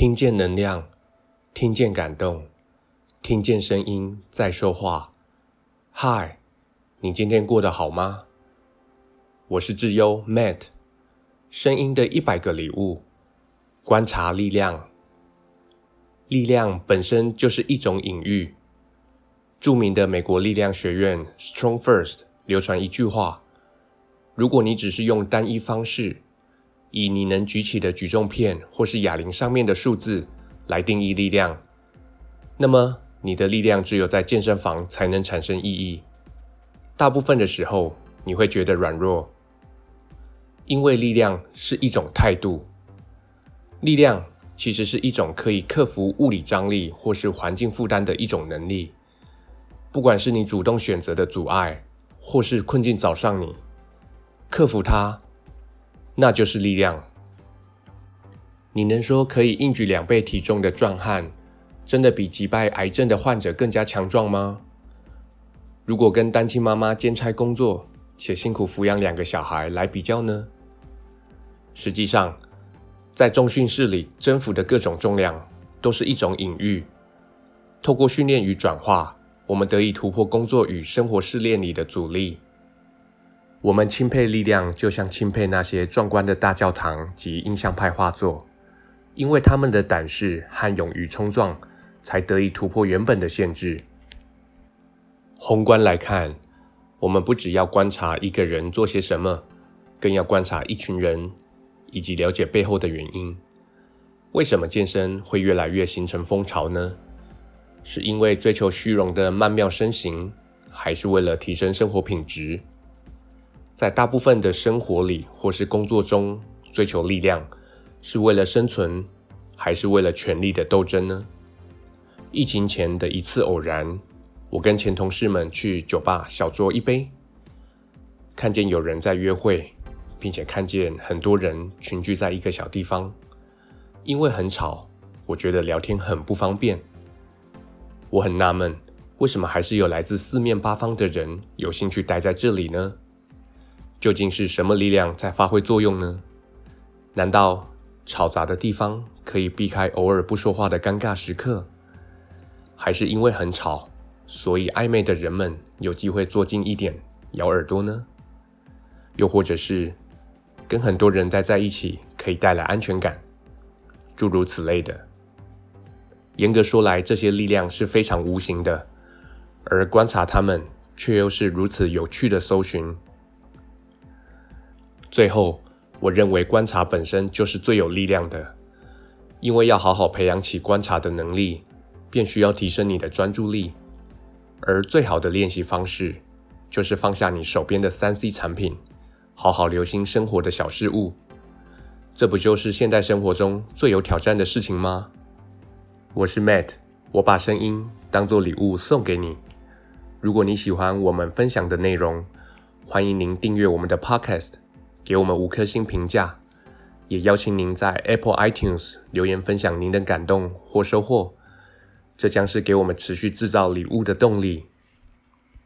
听见能量，听见感动，听见声音在说话。嗨，你今天过得好吗？我是智优 Matt，声音的一百个礼物，观察力量。力量本身就是一种隐喻。著名的美国力量学院 Strong First 流传一句话：如果你只是用单一方式，以你能举起的举重片或是哑铃上面的数字来定义力量，那么你的力量只有在健身房才能产生意义。大部分的时候，你会觉得软弱，因为力量是一种态度。力量其实是一种可以克服物理张力或是环境负担的一种能力。不管是你主动选择的阻碍，或是困境找上你，克服它。那就是力量。你能说可以硬举两倍体重的壮汉，真的比击败癌症的患者更加强壮吗？如果跟单亲妈妈兼差工作且辛苦抚养两个小孩来比较呢？实际上，在重训室里征服的各种重量，都是一种隐喻。透过训练与转化，我们得以突破工作与生活试炼里的阻力。我们钦佩力量，就像钦佩那些壮观的大教堂及印象派画作，因为他们的胆识和勇于冲撞，才得以突破原本的限制。宏观来看，我们不只要观察一个人做些什么，更要观察一群人，以及了解背后的原因。为什么健身会越来越形成风潮呢？是因为追求虚荣的曼妙身形，还是为了提升生活品质？在大部分的生活里或是工作中追求力量，是为了生存，还是为了权力的斗争呢？疫情前的一次偶然，我跟前同事们去酒吧小酌一杯，看见有人在约会，并且看见很多人群聚在一个小地方。因为很吵，我觉得聊天很不方便。我很纳闷，为什么还是有来自四面八方的人有兴趣待在这里呢？究竟是什么力量在发挥作用呢？难道吵杂的地方可以避开偶尔不说话的尴尬时刻？还是因为很吵，所以暧昧的人们有机会坐近一点，咬耳朵呢？又或者是跟很多人待在一起可以带来安全感，诸如此类的。严格说来，这些力量是非常无形的，而观察他们却又是如此有趣的搜寻。最后，我认为观察本身就是最有力量的，因为要好好培养起观察的能力，便需要提升你的专注力。而最好的练习方式，就是放下你手边的三 C 产品，好好留心生活的小事物。这不就是现代生活中最有挑战的事情吗？我是 Matt，我把声音当做礼物送给你。如果你喜欢我们分享的内容，欢迎您订阅我们的 Podcast。给我们五颗星评价，也邀请您在 Apple iTunes 留言分享您的感动或收获，这将是给我们持续制造礼物的动力。